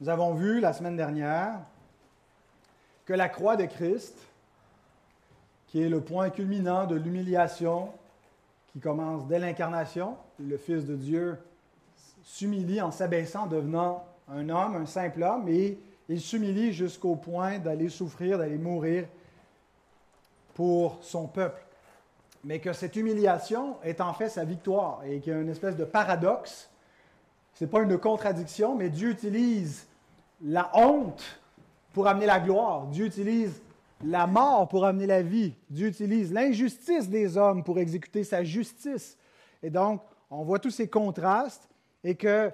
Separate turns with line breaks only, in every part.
Nous avons vu la semaine dernière que la croix de Christ, qui est le point culminant de l'humiliation qui commence dès l'incarnation, le Fils de Dieu s'humilie en s'abaissant, devenant un homme, un simple homme, et il s'humilie jusqu'au point d'aller souffrir, d'aller mourir pour son peuple. Mais que cette humiliation est en fait sa victoire et qu'il y a une espèce de paradoxe. Ce n'est pas une contradiction, mais Dieu utilise la honte pour amener la gloire. Dieu utilise la mort pour amener la vie. Dieu utilise l'injustice des hommes pour exécuter sa justice. Et donc, on voit tous ces contrastes et que,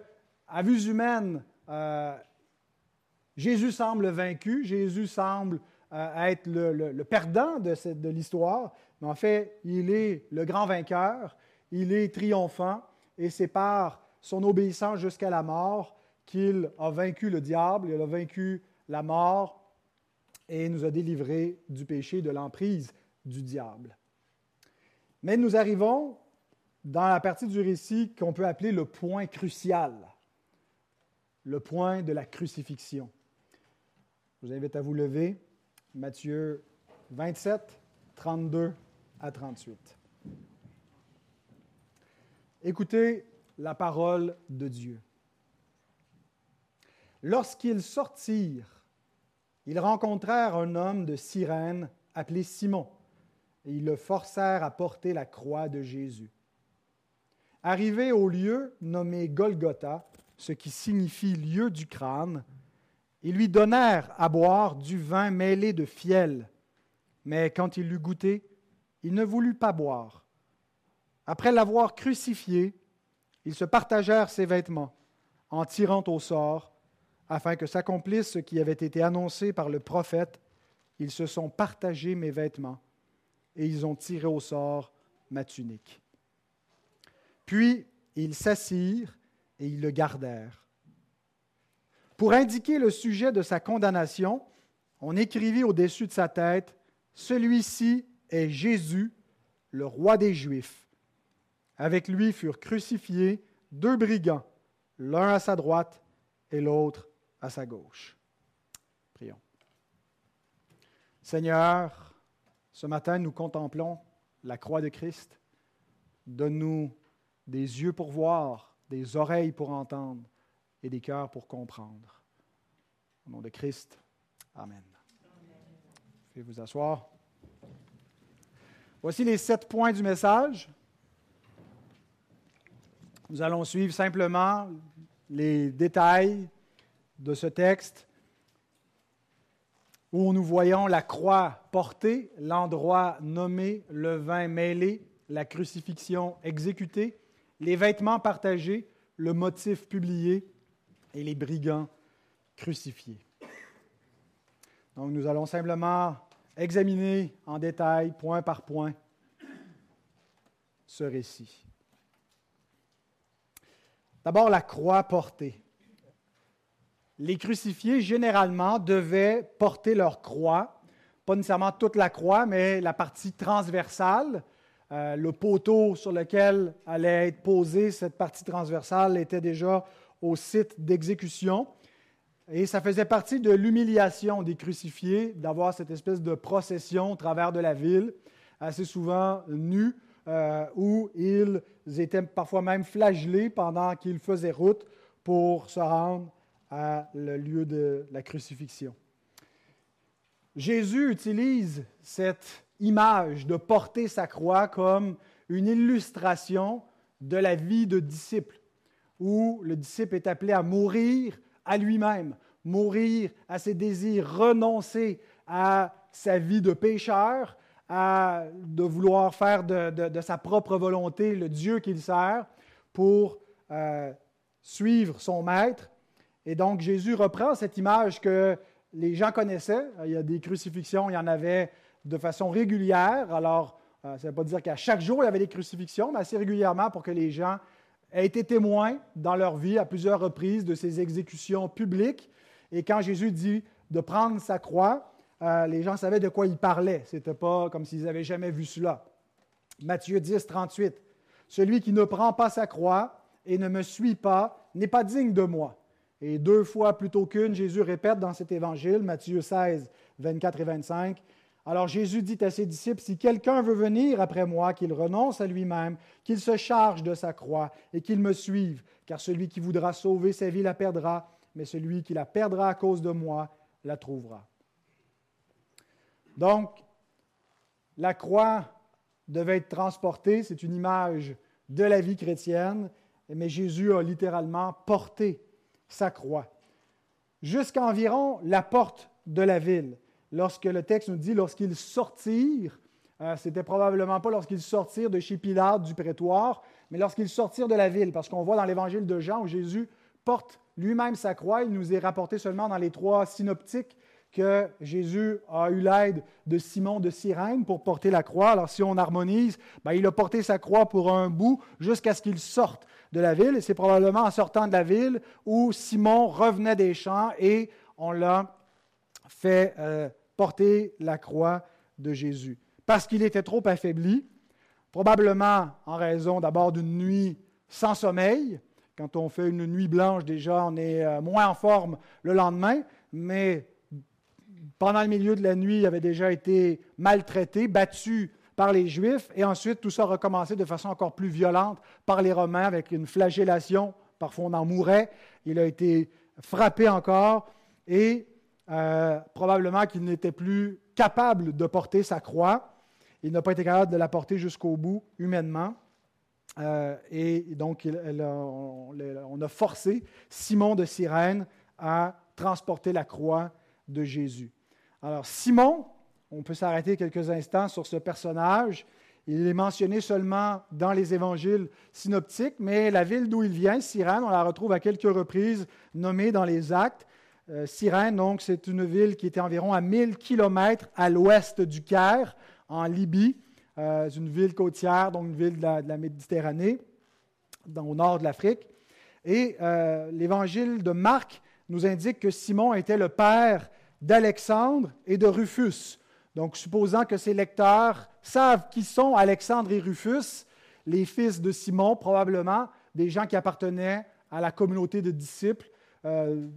à vue humaine, euh, Jésus semble vaincu, Jésus semble euh, être le, perdant de, de l'histoire, mais en fait, il est le grand vainqueur, il est triomphant, et c'est par son obéissance jusqu'à la mort qu'il a vaincu le diable, il a vaincu la mort et nous a délivrés du péché, de l'emprise du diable. Mais nous arrivons dans la partie du récit qu'on peut appeler le point crucial, le point de la crucifixion. Je vous invite à vous lever. Matthieu 27, 32 à 38. Écoutez la parole de Dieu. Lorsqu'ils sortirent, ils rencontrèrent un homme de Cyrène appelé Simon, et ils le forcèrent à porter la croix de Jésus. Arrivés au lieu nommé Golgotha, ce qui signifie lieu du crâne, ils lui donnèrent à boire du vin mêlé de fiel, mais quand il l'eut goûté, il ne voulut pas boire. Après l'avoir crucifié, ils se partagèrent ses vêtements en tirant au sort afin que s'accomplisse ce qui avait été annoncé par le prophète, ils se sont partagés mes vêtements et ils ont tiré au sort ma tunique. Puis ils s'assirent et ils le gardèrent. Pour indiquer le sujet de sa condamnation, on écrivit au-dessus de sa tête, Celui-ci est Jésus, le roi des Juifs. Avec lui furent crucifiés deux brigands, l'un à sa droite et l'autre à sa gauche. Prions. Seigneur, ce matin, nous contemplons la croix de Christ. Donne-nous des yeux pour voir, des oreilles pour entendre et des cœurs pour comprendre. Au nom de Christ, Amen. Amen. vous asseoir. Voici les sept points du message. Nous allons suivre simplement les détails de ce texte où nous voyons la croix portée, l'endroit nommé, le vin mêlé, la crucifixion exécutée, les vêtements partagés, le motif publié et les brigands crucifiés. Donc nous allons simplement examiner en détail, point par point, ce récit. D'abord, la croix portée les crucifiés, généralement, devaient porter leur croix, pas nécessairement toute la croix, mais la partie transversale. Euh, le poteau sur lequel allait être posée cette partie transversale était déjà au site d'exécution. Et ça faisait partie de l'humiliation des crucifiés d'avoir cette espèce de procession au travers de la ville, assez souvent nus, euh, où ils étaient parfois même flagellés pendant qu'ils faisaient route pour se rendre à le lieu de la crucifixion. Jésus utilise cette image de porter sa croix comme une illustration de la vie de disciple, où le disciple est appelé à mourir à lui-même, mourir à ses désirs, renoncer à sa vie de pécheur, à de vouloir faire de, sa propre volonté le Dieu qu'il sert pour euh, suivre son maître et donc Jésus reprend cette image que les gens connaissaient. Il y a des crucifixions, il y en avait de façon régulière. Alors, euh, ça ne veut pas dire qu'à chaque jour, il y avait des crucifixions, mais assez régulièrement pour que les gens aient été témoins dans leur vie à plusieurs reprises de ces exécutions publiques. Et quand Jésus dit de prendre sa croix, euh, les gens savaient de quoi il parlait. Ce n'était pas comme s'ils n'avaient jamais vu cela. Matthieu 10, 38. Celui qui ne prend pas sa croix et ne me suit pas n'est pas digne de moi. Et deux fois plutôt qu'une, Jésus répète dans cet évangile, Matthieu 16, 24 et 25, alors Jésus dit à ses disciples, si quelqu'un veut venir après moi, qu'il renonce à lui-même, qu'il se charge de sa croix et qu'il me suive, car celui qui voudra sauver sa vie la perdra, mais celui qui la perdra à cause de moi la trouvera. Donc, la croix devait être transportée, c'est une image de la vie chrétienne, mais Jésus a littéralement porté sa croix jusqu'à environ la porte de la ville. Lorsque le texte nous dit lorsqu'ils sortirent, euh, c'était probablement pas lorsqu'ils sortirent de chez Pilate, du prétoire, mais lorsqu'ils sortirent de la ville, parce qu'on voit dans l'évangile de Jean où Jésus porte lui-même sa croix, il nous est rapporté seulement dans les trois synoptiques que Jésus a eu l'aide de Simon de Cyrène pour porter la croix. Alors si on harmonise, ben, il a porté sa croix pour un bout jusqu'à ce qu'il sorte de la ville. C'est probablement en sortant de la ville où Simon revenait des champs et on l'a fait euh, porter la croix de Jésus. Parce qu'il était trop affaibli, probablement en raison d'abord d'une nuit sans sommeil. Quand on fait une nuit blanche, déjà, on est euh, moins en forme le lendemain, mais pendant le milieu de la nuit, il avait déjà été maltraité, battu par les Juifs, et ensuite tout ça a recommencé de façon encore plus violente par les Romains avec une flagellation. Parfois on en mourait. Il a été frappé encore, et euh, probablement qu'il n'était plus capable de porter sa croix. Il n'a pas été capable de la porter jusqu'au bout humainement. Euh, et donc, on, a forcé Simon de Cyrène à transporter la croix de Jésus. Alors, Simon, on peut s'arrêter quelques instants sur ce personnage. Il est mentionné seulement dans les évangiles synoptiques, mais la ville d'où il vient, Cyrène, on la retrouve à quelques reprises nommée dans les actes. Euh, Cyrène, donc, c'est une ville qui était environ à 1000 kilomètres à l'ouest du Caire, en Libye. Euh, une ville côtière, donc une ville de la, Méditerranée, au nord de l'Afrique. Et euh, l'évangile de Marc nous indique que Simon était le père d'Alexandre et de Rufus. Donc, supposant que ces lecteurs savent qui sont Alexandre et Rufus, les fils de Simon, probablement des gens qui appartenaient à la communauté de disciples euh,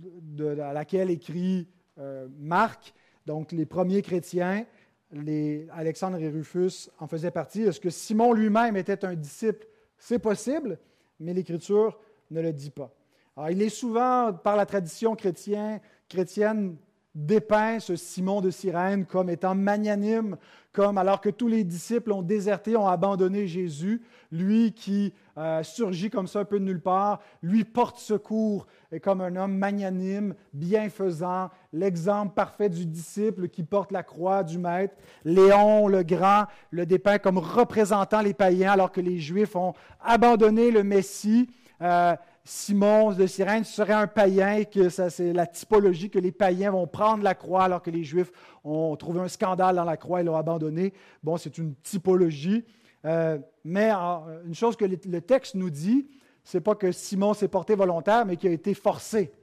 à laquelle écrit euh, Marc, donc les premiers chrétiens, les, Alexandre et Rufus en faisaient partie. Est-ce que Simon lui-même était un disciple? C'est possible, mais l'Écriture ne le dit pas. Alors, il est souvent, par la tradition chrétienne, chrétienne dépeint ce Simon de Cyrène comme étant magnanime, comme alors que tous les disciples ont déserté, ont abandonné Jésus, lui qui euh, surgit comme ça un peu de nulle part, lui porte secours et comme un homme magnanime, bienfaisant, l'exemple parfait du disciple qui porte la croix du Maître. Léon le Grand le dépeint comme représentant les païens alors que les Juifs ont abandonné le Messie. Euh, Simon de Cyrène serait un païen et que c'est la typologie que les païens vont prendre la croix alors que les Juifs ont trouvé un scandale dans la croix et l'ont abandonné. Bon, c'est une typologie. Euh, mais une chose que le texte nous dit, c'est pas que Simon s'est porté volontaire, mais qu'il a été forcé.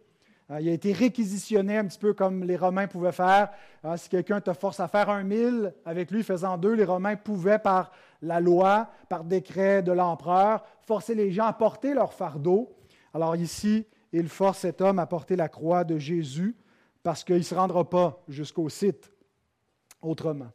Euh, il a été réquisitionné un petit peu comme les Romains pouvaient faire. Euh, si quelqu'un te force à faire un mille avec lui faisant deux, les Romains pouvaient, par la loi, par décret de l'empereur, forcer les gens à porter leur fardeau. Alors ici, il force cet homme à porter la croix de Jésus parce qu'il ne se rendra pas jusqu'au site autrement.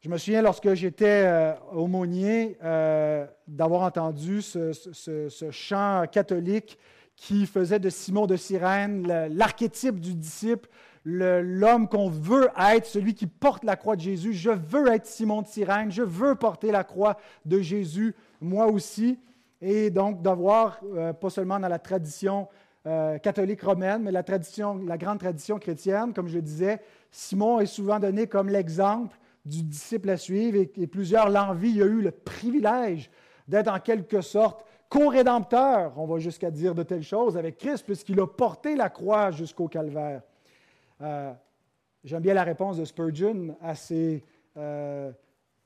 Je me souviens lorsque j'étais euh, aumônier euh, d'avoir entendu ce, chant catholique qui faisait de Simon de Cyrène l'archétype du disciple, l'homme qu'on veut être, celui qui porte la croix de Jésus. Je veux être Simon de Cyrène, je veux porter la croix de Jésus, moi aussi et donc d'avoir, euh, pas seulement dans la tradition euh, catholique romaine, mais la, tradition, la grande tradition chrétienne, comme je disais, Simon est souvent donné comme l'exemple du disciple à suivre et, plusieurs l'envient. Il a eu le privilège d'être en quelque sorte co-rédempteur, on va jusqu'à dire de telles choses, avec Christ, puisqu'il a porté la croix jusqu'au calvaire. Euh, j'aime bien la réponse de Spurgeon à ces euh,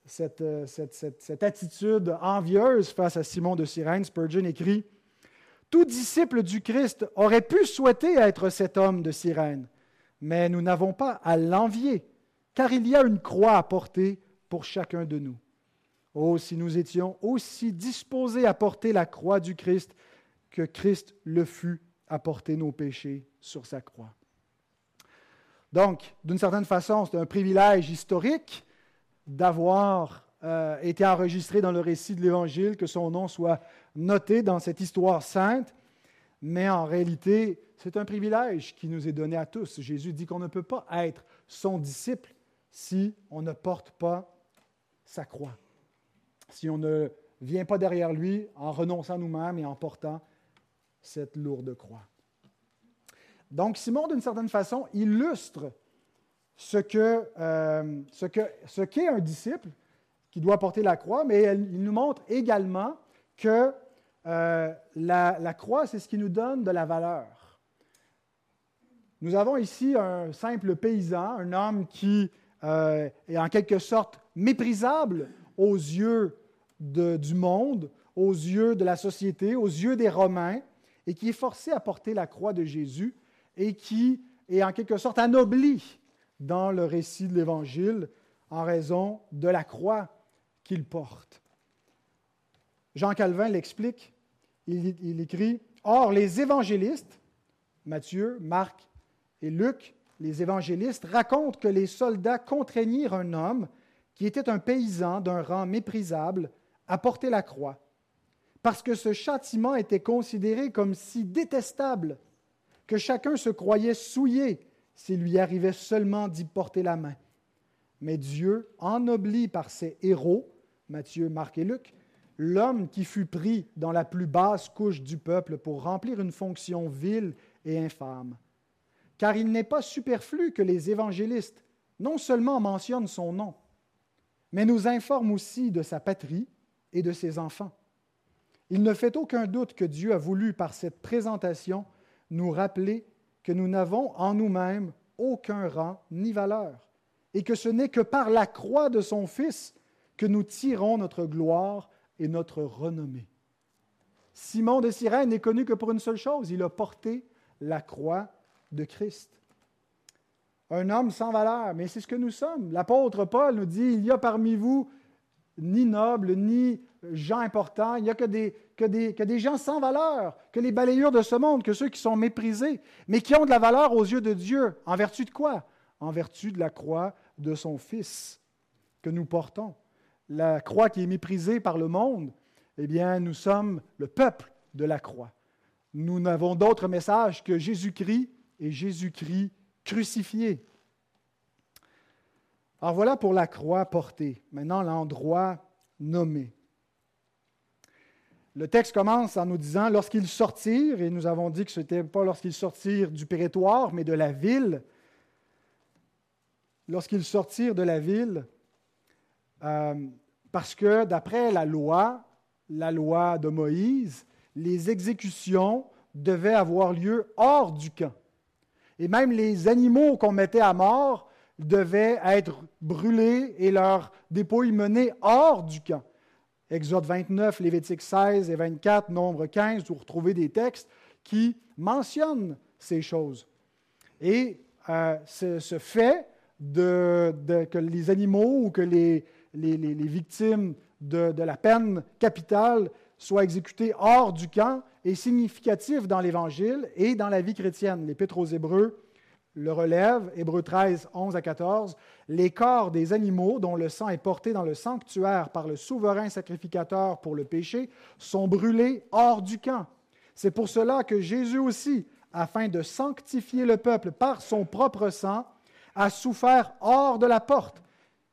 cette, attitude envieuse face à Simon de Cyrène, Spurgeon écrit Tout disciple du Christ aurait pu souhaiter être cet homme de Cyrène, mais nous n'avons pas à l'envier, car il y a une croix à porter pour chacun de nous. Oh, si nous étions aussi disposés à porter la croix du Christ que Christ le fut à porter nos péchés sur sa croix. Donc, d'une certaine façon, c'est un privilège historique d'avoir euh, été enregistré dans le récit de l'Évangile, que son nom soit noté dans cette histoire sainte, mais en réalité, c'est un privilège qui nous est donné à tous. Jésus dit qu'on ne peut pas être son disciple si on ne porte pas sa croix, si on ne vient pas derrière lui en renonçant nous-mêmes et en portant cette lourde croix. Donc Simon, d'une certaine façon, illustre ce que euh, ce qu'est un disciple qui doit porter la croix, mais il nous montre également que euh, la, croix, c'est ce qui nous donne de la valeur. Nous avons ici un simple paysan, un homme qui euh, est en quelque sorte méprisable aux yeux du monde, aux yeux de la société, aux yeux des Romains, et qui est forcé à porter la croix de Jésus et qui est en quelque sorte anobli dans le récit de l'Évangile en raison de la croix qu'il porte. Jean Calvin l'explique. Il, écrit Or, les évangélistes, Matthieu, Marc et Luc, les évangélistes, racontent que les soldats contraignirent un homme qui était un paysan d'un rang méprisable à porter la croix, parce que ce châtiment était considéré comme si détestable que chacun se croyait souillé s'il lui arrivait seulement d'y porter la main. Mais Dieu ennoblit par ses héros, Matthieu, Marc et Luc, l'homme qui fut pris dans la plus basse couche du peuple pour remplir une fonction vile et infâme. Car il n'est pas superflu que les évangélistes non seulement mentionnent son nom, mais nous informent aussi de sa patrie et de ses enfants. Il ne fait aucun doute que Dieu a voulu, par cette présentation, nous rappeler que nous n'avons en nous-mêmes aucun rang ni valeur, et que ce n'est que par la croix de son Fils que nous tirons notre gloire et notre renommée. Simon de Cyrène n'est connu que pour une seule chose, il a porté la croix de Christ. Un homme sans valeur, mais c'est ce que nous sommes. L'apôtre Paul nous dit, il y a parmi vous ni nobles, ni gens importants, il n'y a que des, gens sans valeur, que les balayures de ce monde, que ceux qui sont méprisés, mais qui ont de la valeur aux yeux de Dieu. En vertu de quoi? En vertu de la croix de son Fils que nous portons. La croix qui est méprisée par le monde, eh bien, nous sommes le peuple de la croix. Nous n'avons d'autre message que Jésus-Christ et Jésus-Christ crucifié. Alors voilà pour la croix portée. Maintenant, l'endroit nommé. Le texte commence en nous disant lorsqu'ils sortirent, et nous avons dit que ce n'était pas lorsqu'ils sortirent du pérétoire, mais de la ville. Lorsqu'ils sortirent de la ville, euh, parce que d'après la loi, la loi de Moïse, les exécutions devaient avoir lieu hors du camp. Et même les animaux qu'on mettait à mort devaient être brûlés et leurs dépouilles menées hors du camp. Exode 29, Lévitique 16 et 24, Nombre 15, vous retrouvez des textes qui mentionnent ces choses. Et euh, ce, fait que les animaux ou que les, victimes de, de, la peine capitale soient exécutés hors du camp est significatif dans l'Évangile et dans la vie chrétienne. L'Épître aux Hébreux le relève, Hébreux 13, 11 à 14, les corps des animaux dont le sang est porté dans le sanctuaire par le souverain sacrificateur pour le péché sont brûlés hors du camp. C'est pour cela que Jésus aussi, afin de sanctifier le peuple par son propre sang, a souffert hors de la porte.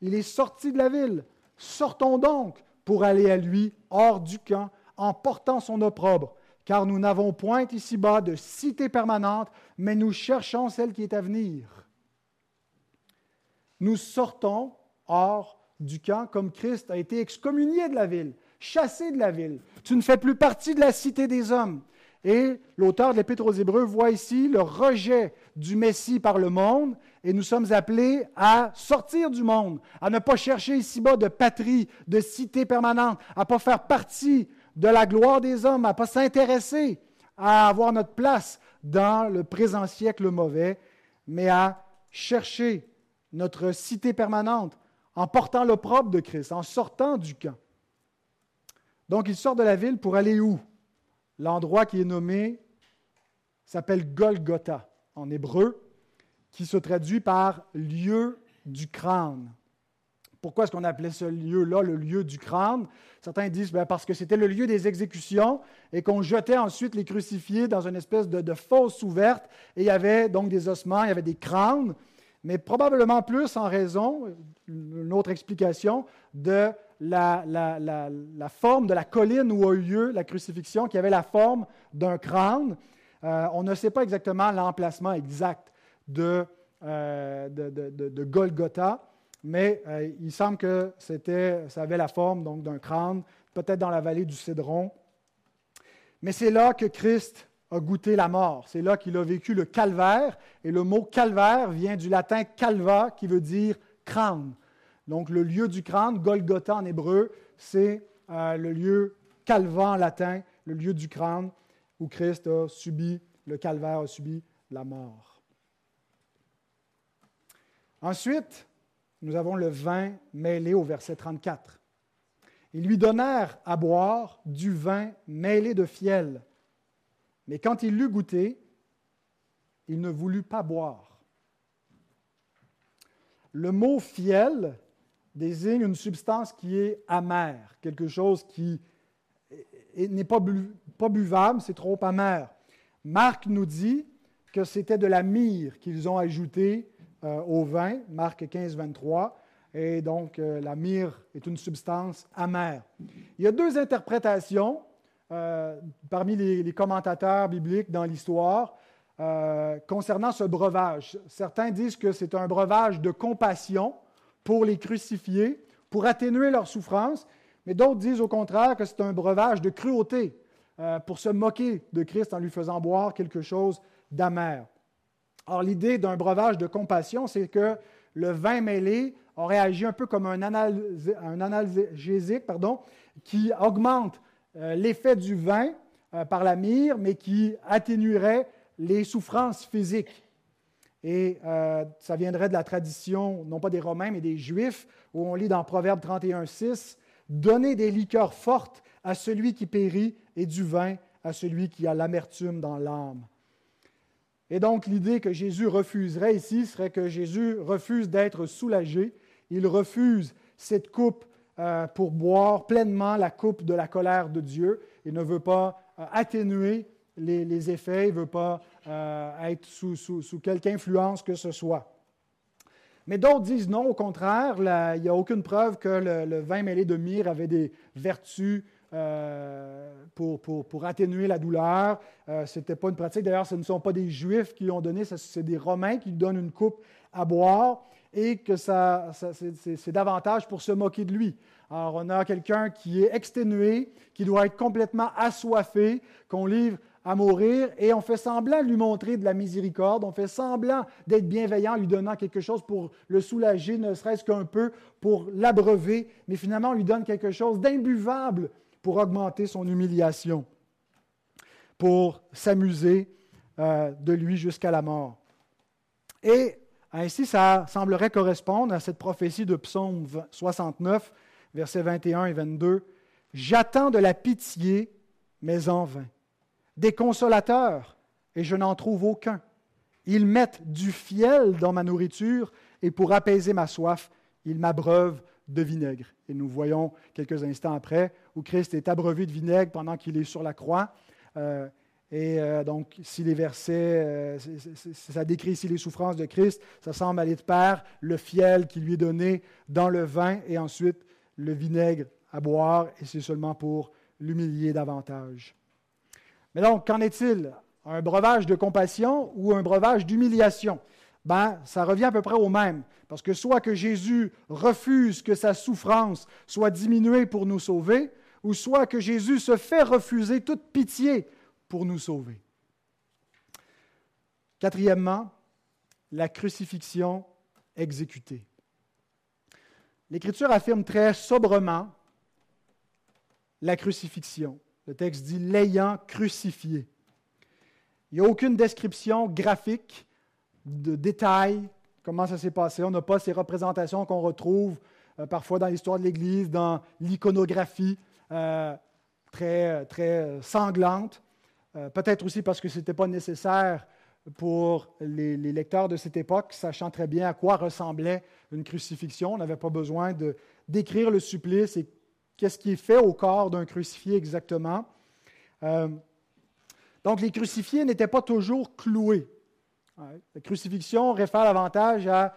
Il est sorti de la ville. Sortons donc pour aller à lui hors du camp en portant son opprobre car nous n'avons point ici-bas de cité permanente, mais nous cherchons celle qui est à venir. Nous sortons hors du camp comme Christ a été excommunié de la ville, chassé de la ville. Tu ne fais plus partie de la cité des hommes. Et l'auteur de l'Épître aux Hébreux voit ici le rejet du Messie par le monde, et nous sommes appelés à sortir du monde, à ne pas chercher ici-bas de patrie, de cité permanente, à ne pas faire partie de la gloire des hommes, à ne pas s'intéresser à avoir notre place dans le présent siècle mauvais, mais à chercher notre cité permanente en portant l'opprobre de Christ, en sortant du camp. Donc, il sort de la ville pour aller où? L'endroit qui est nommé s'appelle Golgotha en hébreu, qui se traduit par lieu du crâne. Pourquoi est-ce qu'on appelait ce lieu-là le lieu du crâne? Certains disent ben, parce que c'était le lieu des exécutions et qu'on jetait ensuite les crucifiés dans une espèce de, fosse ouverte et il y avait donc des ossements, il y avait des crânes, mais probablement plus en raison, une autre explication, de la, forme de la colline où a eu lieu la crucifixion, qui avait la forme d'un crâne. Euh, on ne sait pas exactement l'emplacement exact de, euh, de, Golgotha, mais euh, il semble que ça avait la forme d'un crâne, peut-être dans la vallée du Cédron. Mais c'est là que Christ a goûté la mort. C'est là qu'il a vécu le calvaire. Et le mot calvaire vient du latin calva, qui veut dire crâne. Donc, le lieu du crâne, Golgotha en hébreu, c'est euh, le lieu calva en latin, le lieu du crâne où Christ a subi, le calvaire a subi la mort. Ensuite, nous avons le vin mêlé au verset 34. Ils lui donnèrent à boire du vin mêlé de fiel. Mais quand il l'eut goûté, il ne voulut pas boire. Le mot fiel désigne une substance qui est amère, quelque chose qui n'est pas, buvable, c'est trop amer. Marc nous dit que c'était de la myrrhe qu'ils ont ajouté euh, au vin, Marc 15, 23, et donc euh, la myrrhe est une substance amère. Il y a deux interprétations euh, parmi les, commentateurs bibliques dans l'histoire concernant ce breuvage. Certains disent que c'est un breuvage de compassion, pour les crucifier, pour atténuer leur souffrance, mais d'autres disent au contraire que c'est un breuvage de cruauté pour se moquer de Christ en lui faisant boire quelque chose d'amer. Or, l'idée d'un breuvage de compassion, c'est que le vin mêlé aurait agi un peu comme un, analgésique pardon, qui augmente euh, l'effet du vin euh, par la myrrhe, mais qui atténuerait les souffrances physiques. Et euh, ça viendrait de la tradition, non pas des Romains, mais des Juifs, où on lit dans Proverbe 31, 6, Donnez des liqueurs fortes à celui qui périt et du vin à celui qui a l'amertume dans l'âme. Et donc l'idée que Jésus refuserait ici serait que Jésus refuse d'être soulagé, il refuse cette coupe euh, pour boire pleinement la coupe de la colère de Dieu, il ne veut pas euh, atténuer les, effets, il ne veut pas euh, être sous, quelque influence que ce soit. Mais d'autres disent non, au contraire, il n'y a aucune preuve que le, vin mêlé de myrrhe avait des vertus euh, pour, atténuer la douleur. Euh, ce n'était pas une pratique. D'ailleurs, ce ne sont pas des Juifs qui l'ont donné, c'est des Romains qui donnent une coupe à boire et que ça, c'est davantage pour se moquer de lui. Alors, on a quelqu'un qui est exténué, qui doit être complètement assoiffé, qu'on livre à mourir et on fait semblant de lui montrer de la miséricorde, on fait semblant d'être bienveillant, lui donnant quelque chose pour le soulager, ne serait-ce qu'un peu, pour l'abreuver, mais finalement on lui donne quelque chose d'imbuvable pour augmenter son humiliation, pour s'amuser euh, de lui jusqu'à la mort. Et ainsi, ça semblerait correspondre à cette prophétie de Psaume 69, versets 21 et 22. J'attends de la pitié, mais en vain des consolateurs, et je n'en trouve aucun. Ils mettent du fiel dans ma nourriture, et pour apaiser ma soif, ils m'abreuvent de vinaigre. Et nous voyons quelques instants après où Christ est abreuvé de vinaigre pendant qu'il est sur la croix. Euh, et euh, donc, si les versets, euh, ça décrit ici les souffrances de Christ, ça semble aller de pair, le fiel qui lui est donné dans le vin et ensuite le vinaigre à boire, et c'est seulement pour l'humilier davantage. Mais donc, qu'en est-il? Un breuvage de compassion ou un breuvage d'humiliation? Ben, ça revient à peu près au même. Parce que soit que Jésus refuse que sa souffrance soit diminuée pour nous sauver, ou soit que Jésus se fait refuser toute pitié pour nous sauver. Quatrièmement, la crucifixion exécutée. L'Écriture affirme très sobrement la crucifixion. Le texte dit l'ayant crucifié. Il n'y a aucune description graphique de détails, comment ça s'est passé. On n'a pas ces représentations qu'on retrouve euh, parfois dans l'histoire de l'Église, dans l'iconographie. Euh, très, très sanglante. Peut-être aussi parce que ce n'était pas nécessaire pour les, lecteurs de cette époque, sachant très bien à quoi ressemblait une crucifixion. On n'avait pas besoin de décrire le supplice et qu'est-ce qui est fait au corps d'un crucifié exactement. Euh, donc, les crucifiés n'étaient pas toujours cloués. La crucifixion réfère davantage à,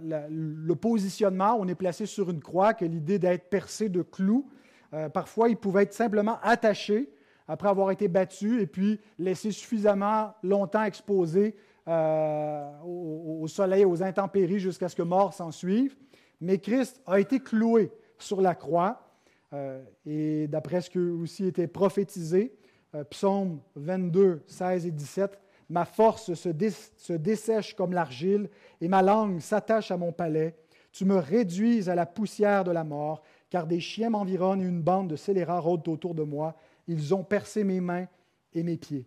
le positionnement. On est placé sur une croix que l'idée d'être percé de clous. Euh, parfois, ils pouvaient être simplement attachés après avoir été battu et puis laissé suffisamment longtemps exposé euh, au, soleil, aux intempéries jusqu'à ce que mort s'en suive. Mais Christ a été cloué sur la croix euh, et d'après ce qui aussi était prophétisé, euh, psaume 22, 16 et 17, Ma force se, dessèche comme l'argile et ma langue s'attache à mon palais. Tu me réduis à la poussière de la mort, car des chiens m'environnent et une bande de scélérats rôdent autour de moi. Ils ont percé mes mains et mes pieds.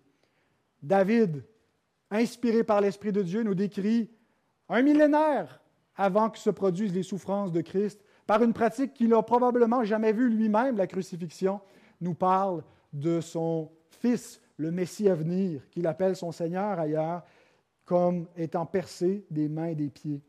David, inspiré par l'Esprit de Dieu, nous décrit un millénaire avant que se produisent les souffrances de Christ, par une pratique qu'il n'a probablement jamais vue lui-même, la crucifixion, nous parle de son Fils, le Messie à venir, qu'il appelle son Seigneur ailleurs, comme étant percé des mains et des pieds.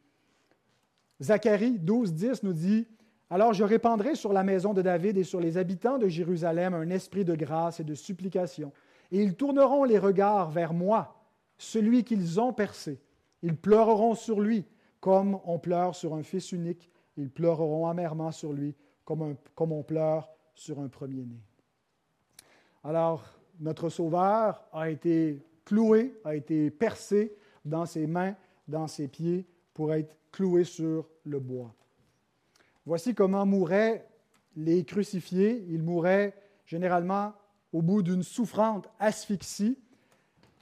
Zacharie 12, 10 nous dit alors je répandrai sur la maison de David et sur les habitants de Jérusalem un esprit de grâce et de supplication. Et ils tourneront les regards vers moi, celui qu'ils ont percé. Ils pleureront sur lui comme on pleure sur un fils unique. Ils pleureront amèrement sur lui comme, comme on pleure sur un premier-né. Alors, notre Sauveur a été cloué, a été percé dans ses mains, dans ses pieds, pour être cloué sur le bois. Voici comment mouraient les crucifiés. Ils mouraient généralement au bout d'une souffrante asphyxie.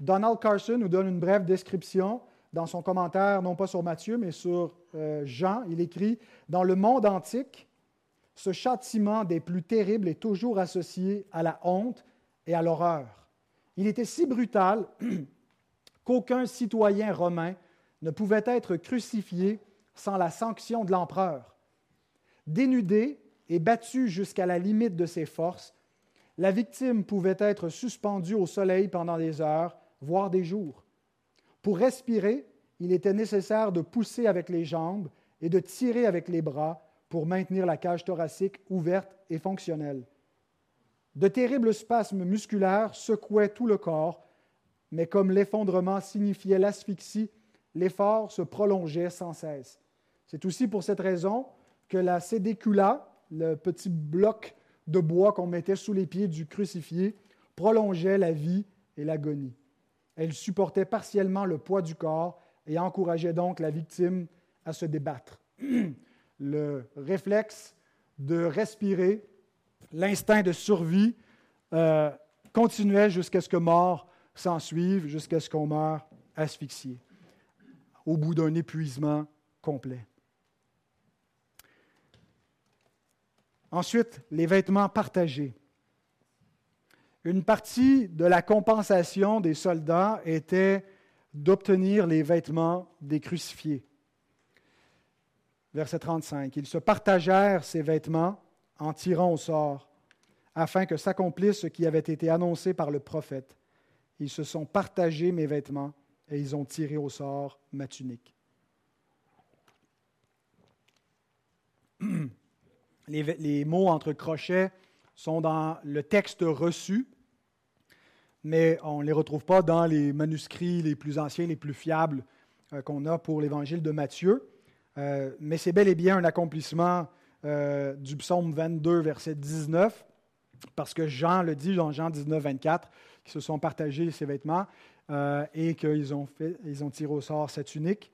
Donald Carson nous donne une brève description dans son commentaire, non pas sur Matthieu, mais sur euh, Jean. Il écrit Dans le monde antique, ce châtiment des plus terribles est toujours associé à la honte et à l'horreur. Il était si brutal qu'aucun citoyen romain ne pouvait être crucifié sans la sanction de l'empereur. Dénudé et battu jusqu'à la limite de ses forces, la victime pouvait être suspendue au soleil pendant des heures, voire des jours. Pour respirer, il était nécessaire de pousser avec les jambes et de tirer avec les bras pour maintenir la cage thoracique ouverte et fonctionnelle. De terribles spasmes musculaires secouaient tout le corps, mais comme l'effondrement signifiait l'asphyxie, l'effort se prolongeait sans cesse. C'est aussi pour cette raison que la sédécula, le petit bloc de bois qu'on mettait sous les pieds du crucifié, prolongeait la vie et l'agonie. Elle supportait partiellement le poids du corps et encourageait donc la victime à se débattre. Le réflexe de respirer, l'instinct de survie euh, continuait jusqu'à ce que mort s'en suive, jusqu'à ce qu'on meure asphyxié, au bout d'un épuisement complet. Ensuite, les vêtements partagés. Une partie de la compensation des soldats était d'obtenir les vêtements des crucifiés. Verset 35. Ils se partagèrent ces vêtements en tirant au sort, afin que s'accomplisse ce qui avait été annoncé par le prophète. Ils se sont partagés mes vêtements et ils ont tiré au sort ma tunique. les, mots entre crochets sont dans le texte reçu, mais on ne les retrouve pas dans les manuscrits les plus anciens, les plus fiables euh, qu'on a pour l'évangile de Matthieu. Euh, mais c'est bel et bien un accomplissement euh, du psaume 22, verset 19, parce que Jean le dit dans Jean 19, 24, qu'ils se sont partagés ces vêtements et qu'ils ont, ont tiré au sort cette unique.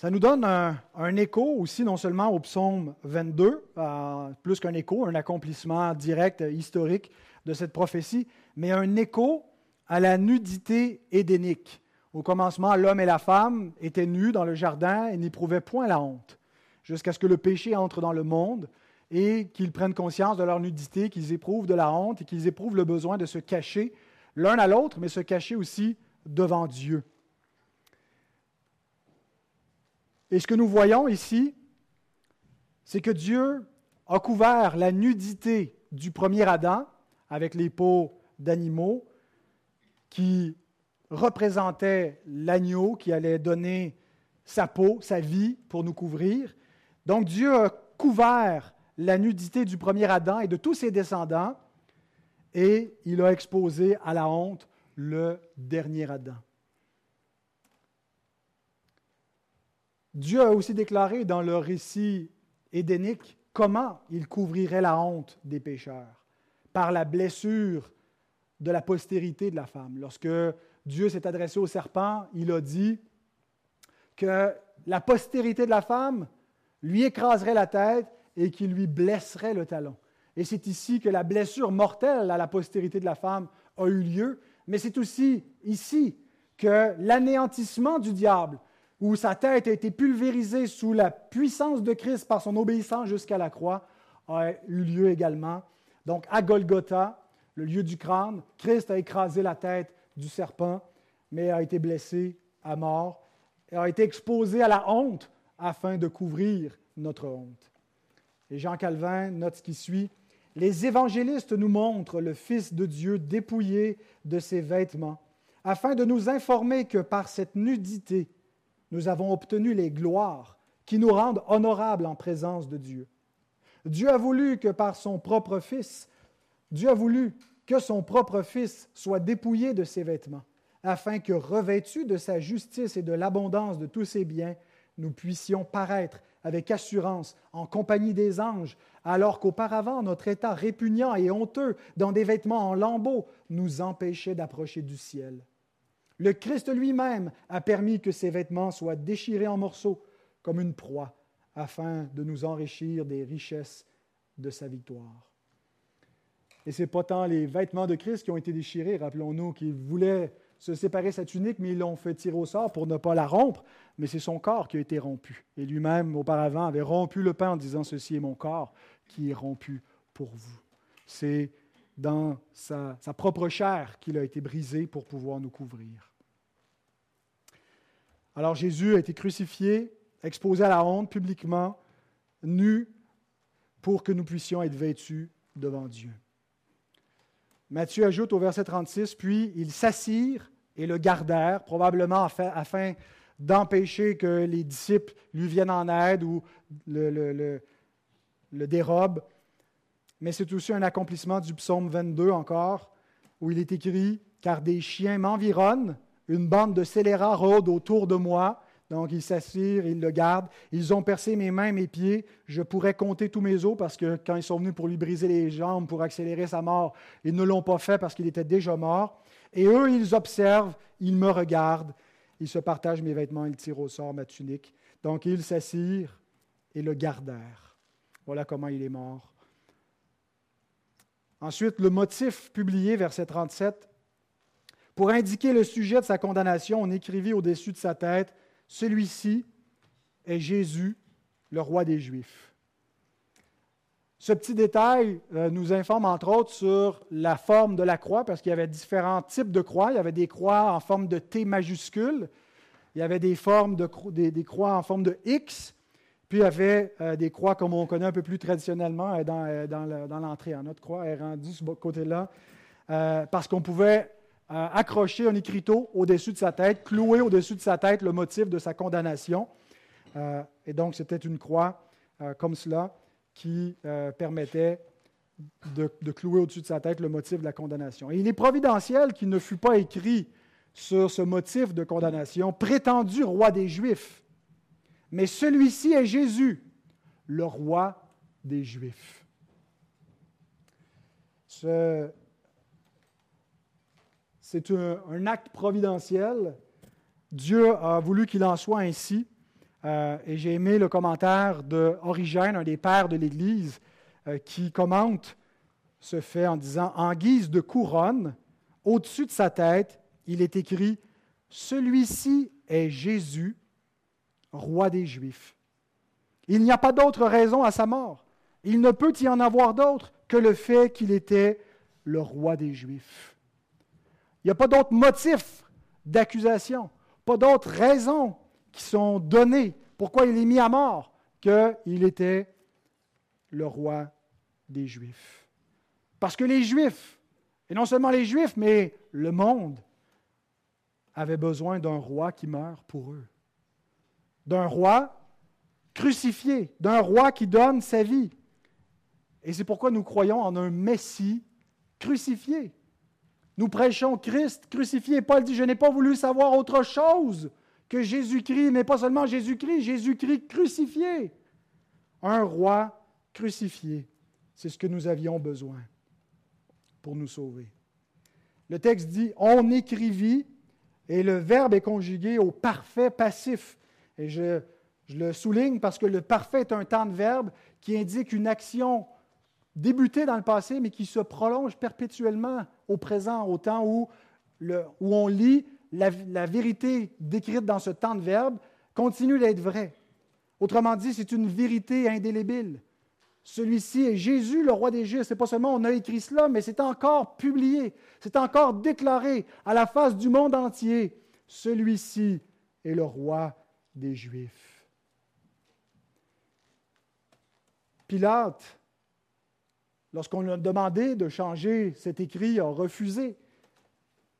Ça nous donne un, écho aussi, non seulement au psaume 22, euh, plus qu'un écho, un accomplissement direct, historique de cette prophétie, mais un écho à la nudité édénique. Au commencement, l'homme et la femme étaient nus dans le jardin et n'éprouvaient point la honte, jusqu'à ce que le péché entre dans le monde et qu'ils prennent conscience de leur nudité, qu'ils éprouvent de la honte et qu'ils éprouvent le besoin de se cacher l'un à l'autre, mais se cacher aussi devant Dieu. Et ce que nous voyons ici, c'est que Dieu a couvert la nudité du premier Adam, avec les peaux d'animaux, qui représentait l'agneau qui allait donner sa peau, sa vie pour nous couvrir. Donc Dieu a couvert la nudité du premier Adam et de tous ses descendants, et il a exposé à la honte le dernier Adam. Dieu a aussi déclaré dans le récit édénique comment il couvrirait la honte des pécheurs, par la blessure de la postérité de la femme. Lorsque Dieu s'est adressé au serpent, il a dit que la postérité de la femme lui écraserait la tête et qu'il lui blesserait le talon. Et c'est ici que la blessure mortelle à la postérité de la femme a eu lieu, mais c'est aussi ici que l'anéantissement du diable, où sa tête a été pulvérisée sous la puissance de Christ par son obéissance jusqu'à la croix, a eu lieu également. Donc à Golgotha, le lieu du crâne, Christ a écrasé la tête du serpent, mais a été blessé à mort et a été exposé à la honte afin de couvrir notre honte. Et Jean Calvin note ce qui suit. Les évangélistes nous montrent le Fils de Dieu dépouillé de ses vêtements, afin de nous informer que par cette nudité, nous avons obtenu les gloires qui nous rendent honorables en présence de Dieu. Dieu a voulu que par son propre Fils, Dieu a voulu que son propre Fils soit dépouillé de ses vêtements, afin que, revêtus de sa justice et de l'abondance de tous ses biens, nous puissions paraître avec assurance en compagnie des anges, alors qu'auparavant notre état répugnant et honteux dans des vêtements en lambeaux nous empêchait d'approcher du ciel. Le Christ lui-même a permis que ces vêtements soient déchirés en morceaux comme une proie, afin de nous enrichir des richesses de sa victoire. Et ce n'est pas tant les vêtements de Christ qui ont été déchirés, rappelons-nous qu'il voulait se séparer sa tunique, mais ils l'ont fait tirer au sort pour ne pas la rompre, mais c'est son corps qui a été rompu. Et lui-même, auparavant, avait rompu le pain en disant, Ceci est mon corps qui est rompu pour vous. C'est dans sa, sa propre chair qu'il a été brisé pour pouvoir nous couvrir. Alors Jésus a été crucifié, exposé à la honte publiquement, nu, pour que nous puissions être vêtus devant Dieu. Matthieu ajoute au verset 36, puis ils s'assirent et le gardèrent, probablement afin, d'empêcher que les disciples lui viennent en aide ou le, dérobent. Mais c'est aussi un accomplissement du psaume 22 encore, où il est écrit, Car des chiens m'environnent, une bande de scélérats rôde autour de moi, donc ils s'assirent, ils le gardent. Ils ont percé mes mains, mes pieds. Je pourrais compter tous mes os parce que quand ils sont venus pour lui briser les jambes, pour accélérer sa mort, ils ne l'ont pas fait parce qu'il était déjà mort. Et eux, ils observent, ils me regardent, ils se partagent mes vêtements, ils tirent au sort ma tunique. Donc ils s'assirent et le gardèrent. Voilà comment il est mort. Ensuite, le motif publié, verset 37. Pour indiquer le sujet de sa condamnation, on écrivit au-dessus de sa tête celui-ci est Jésus, le roi des Juifs. Ce petit détail euh, nous informe entre autres sur la forme de la croix, parce qu'il y avait différents types de croix. Il y avait des croix en forme de T majuscule, il y avait des, formes de, croix en forme de X, puis il y avait euh, des croix comme on connaît un peu plus traditionnellement euh, dans, l'entrée. Notre croix est rendue ce côté-là, parce qu'on pouvait accrocher un écriteau au-dessus de sa tête, clouer au-dessus de sa tête le motif de sa condamnation. Euh, et donc, c'était une croix euh, comme cela qui euh, permettait de, de, clouer au-dessus de sa tête le motif de la condamnation. Et il est providentiel qu'il ne fût pas écrit sur ce motif de condamnation, prétendu roi des Juifs. Mais celui-ci est Jésus, le roi des Juifs. Ce, c'est un, acte providentiel. Dieu a voulu qu'il en soit ainsi. Euh, et j'ai aimé le commentaire d'Origène, un des pères de l'Église, euh, qui commente ce fait en disant En guise de couronne, au-dessus de sa tête, il est écrit Celui-ci est Jésus, roi des Juifs. Il n'y a pas d'autre raison à sa mort. Il ne peut y en avoir d'autre que le fait qu'il était le roi des Juifs. Il n'y a pas d'autres motifs d'accusation, pas d'autres raisons qui sont données pourquoi il est mis à mort qu'il était le roi des Juifs. Parce que les Juifs, et non seulement les Juifs, mais le monde, avaient besoin d'un roi qui meurt pour eux. D'un roi crucifié, d'un roi qui donne sa vie. Et c'est pourquoi nous croyons en un Messie crucifié. Nous prêchons Christ crucifié. Paul dit, je n'ai pas voulu savoir autre chose que Jésus-Christ, mais pas seulement Jésus-Christ, Jésus-Christ crucifié. Un roi crucifié. C'est ce que nous avions besoin pour nous sauver. Le texte dit, on écrivit, et le verbe est conjugué au parfait passif. Et je, le souligne parce que le parfait est un temps de verbe qui indique une action débutée dans le passé, mais qui se prolonge perpétuellement au présent, au temps où, le, où on lit la, vérité décrite dans ce temps de verbe continue d'être vraie. Autrement dit, c'est une vérité indélébile. Celui-ci est Jésus, le roi des Juifs. C'est pas seulement on a écrit cela, mais c'est encore publié, c'est encore déclaré à la face du monde entier. Celui-ci est le roi des Juifs. Pilate, lorsqu'on lui a demandé de changer cet écrit, a refusé.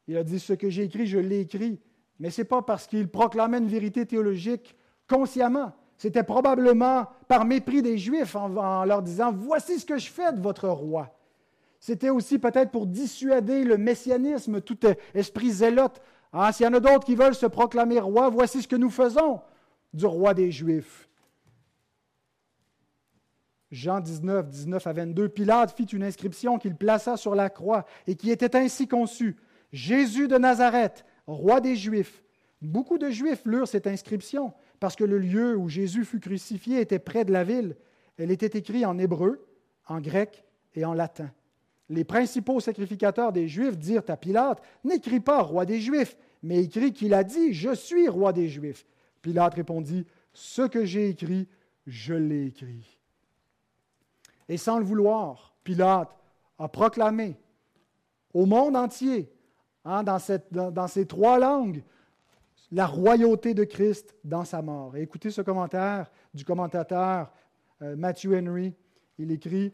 Il a dit Ce que j'ai écrit, je l'ai écrit. Mais ce n'est pas parce qu'il proclamait une vérité théologique consciemment. C'était probablement par mépris des Juifs en, leur disant Voici ce que je fais de votre roi. C'était aussi peut-être pour dissuader le messianisme, tout esprit zélote. Ah, S'il y en a d'autres qui veulent se proclamer roi, voici ce que nous faisons du roi des Juifs. Jean 19, 19 à 22, Pilate fit une inscription qu'il plaça sur la croix et qui était ainsi conçue. Jésus de Nazareth, roi des Juifs. Beaucoup de Juifs lurent cette inscription parce que le lieu où Jésus fut crucifié était près de la ville. Elle était écrite en hébreu, en grec et en latin. Les principaux sacrificateurs des Juifs dirent à Pilate, N'écris pas roi des Juifs, mais écris qu'il a dit, Je suis roi des Juifs. Pilate répondit, Ce que j'ai écrit, je l'ai écrit. Et sans le vouloir, Pilate a proclamé au monde entier Hein, dans, ces trois langues, la royauté de Christ dans sa mort. Et écoutez ce commentaire du commentateur euh, Matthew Henry. Il écrit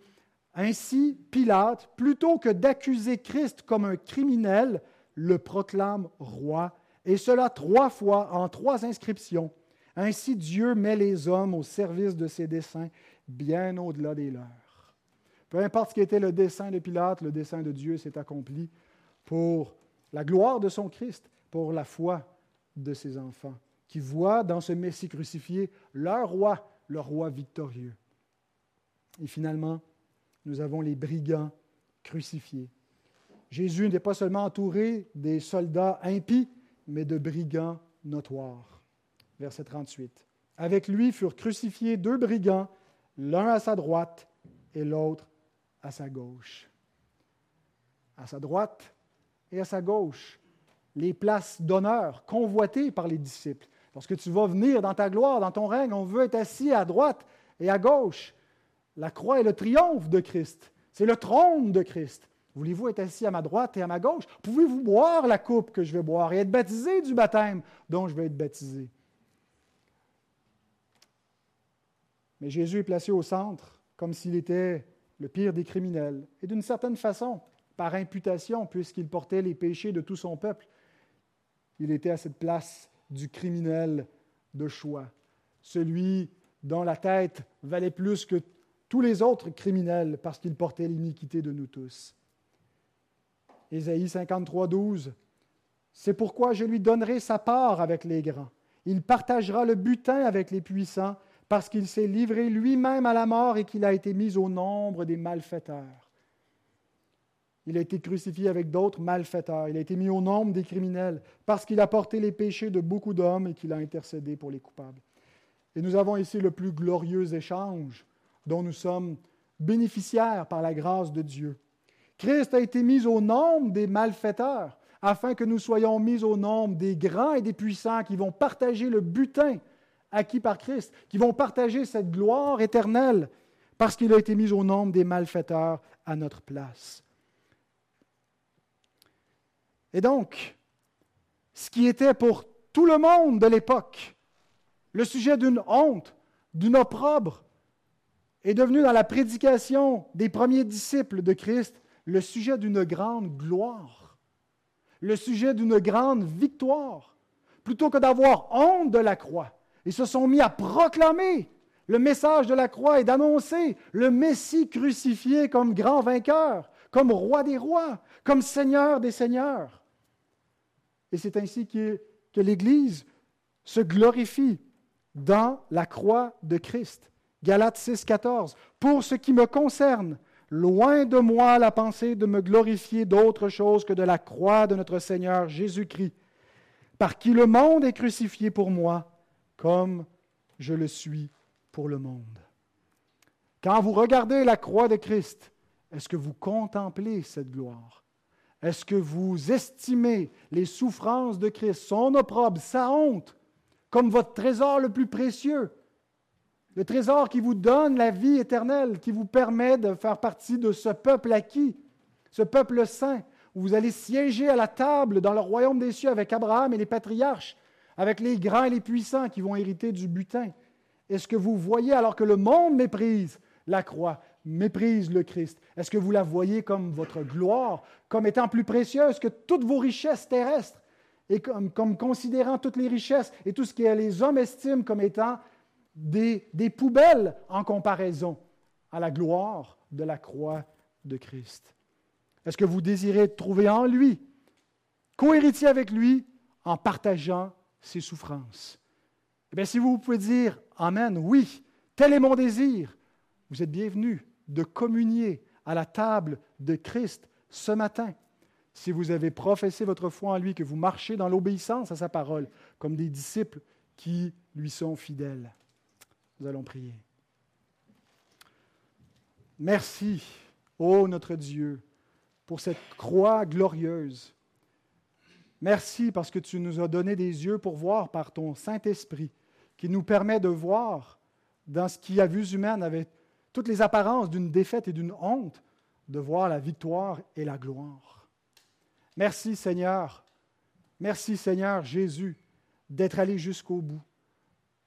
Ainsi, Pilate, plutôt que d'accuser Christ comme un criminel, le proclame roi, et cela trois fois en trois inscriptions. Ainsi, Dieu met les hommes au service de ses desseins, bien au-delà des leurs. Peu importe ce qui était le dessein de Pilate, le dessein de Dieu s'est accompli pour la gloire de son Christ pour la foi de ses enfants, qui voient dans ce Messie crucifié leur roi, le roi victorieux. Et finalement, nous avons les brigands crucifiés. Jésus n'est pas seulement entouré des soldats impies, mais de brigands notoires. Verset 38. Avec lui furent crucifiés deux brigands, l'un à sa droite et l'autre à sa gauche. À sa droite, et à sa gauche les places d'honneur convoitées par les disciples. Lorsque tu vas venir dans ta gloire, dans ton règne, on veut être assis à droite et à gauche. La croix est le triomphe de Christ. C'est le trône de Christ. Voulez-vous être assis à ma droite et à ma gauche? Pouvez-vous boire la coupe que je vais boire et être baptisé du baptême dont je vais être baptisé? Mais Jésus est placé au centre comme s'il était le pire des criminels. Et d'une certaine façon, par imputation, puisqu'il portait les péchés de tout son peuple. Il était à cette place du criminel de choix, celui dont la tête valait plus que tous les autres criminels parce qu'il portait l'iniquité de nous tous. Ésaïe 53, 12. C'est pourquoi je lui donnerai sa part avec les grands. Il partagera le butin avec les puissants parce qu'il s'est livré lui-même à la mort et qu'il a été mis au nombre des malfaiteurs. Il a été crucifié avec d'autres malfaiteurs. Il a été mis au nombre des criminels parce qu'il a porté les péchés de beaucoup d'hommes et qu'il a intercédé pour les coupables. Et nous avons ici le plus glorieux échange dont nous sommes bénéficiaires par la grâce de Dieu. Christ a été mis au nombre des malfaiteurs afin que nous soyons mis au nombre des grands et des puissants qui vont partager le butin acquis par Christ, qui vont partager cette gloire éternelle parce qu'il a été mis au nombre des malfaiteurs à notre place. Et donc, ce qui était pour tout le monde de l'époque le sujet d'une honte, d'une opprobre, est devenu dans la prédication des premiers disciples de Christ le sujet d'une grande gloire, le sujet d'une grande victoire, plutôt que d'avoir honte de la croix. Ils se sont mis à proclamer le message de la croix et d'annoncer le Messie crucifié comme grand vainqueur, comme roi des rois, comme seigneur des seigneurs. Et c'est ainsi que, l'Église se glorifie dans la croix de Christ. Galates 6, 14. Pour ce qui me concerne, loin de moi la pensée de me glorifier d'autre chose que de la croix de notre Seigneur Jésus-Christ, par qui le monde est crucifié pour moi, comme je le suis pour le monde. Quand vous regardez la croix de Christ, est-ce que vous contemplez cette gloire? Est-ce que vous estimez les souffrances de Christ, son opprobre, sa honte, comme votre trésor le plus précieux? Le trésor qui vous donne la vie éternelle, qui vous permet de faire partie de ce peuple acquis, ce peuple saint, où vous allez siéger à la table dans le royaume des cieux avec Abraham et les patriarches, avec les grands et les puissants qui vont hériter du butin. Est-ce que vous voyez, alors que le monde méprise la croix, méprise le Christ, est-ce que vous la voyez comme votre gloire, comme étant plus précieuse que toutes vos richesses terrestres, et comme, considérant toutes les richesses et tout ce que les hommes estiment comme étant des, poubelles en comparaison à la gloire de la croix de Christ? Est-ce que vous désirez trouver en lui, cohéritier avec lui, en partageant ses souffrances? Eh bien, si vous pouvez dire Amen, oui, tel est mon désir, vous êtes bienvenus de communier à la table de Christ ce matin. Si vous avez professé votre foi en lui, que vous marchez dans l'obéissance à sa parole, comme des disciples qui lui sont fidèles. Nous allons prier. Merci, ô notre Dieu, pour cette croix glorieuse. Merci parce que tu nous as donné des yeux pour voir par ton Saint-Esprit, qui nous permet de voir dans ce qui, à vue humaine, avait toutes les apparences d'une défaite et d'une honte, de voir la victoire et la gloire. Merci Seigneur, merci Seigneur Jésus d'être allé jusqu'au bout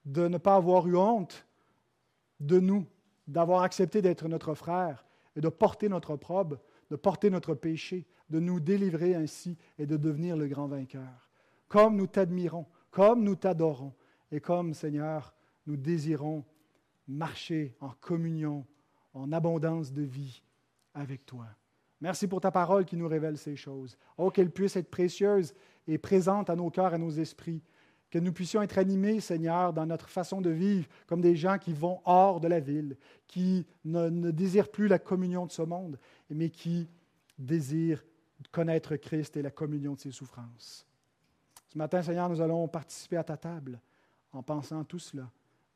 de ne pas avoir eu honte de nous, d'avoir accepté d'être notre frère et de porter notre probe, de porter notre péché, de nous délivrer ainsi et de devenir le grand vainqueur. Comme nous t'admirons, comme nous t'adorons et comme, Seigneur, nous désirons marcher en communion, en abondance de vie avec toi. Merci pour ta parole qui nous révèle ces choses. Oh, qu'elle puisse être précieuse et présente à nos cœurs, à nos esprits, que nous puissions être animés, Seigneur, dans notre façon de vivre, comme des gens qui vont hors de la ville, qui ne, désirent plus la communion de ce monde, mais qui désirent connaître Christ et la communion de ses souffrances. Ce matin, Seigneur, nous allons participer à ta table en pensant tout cela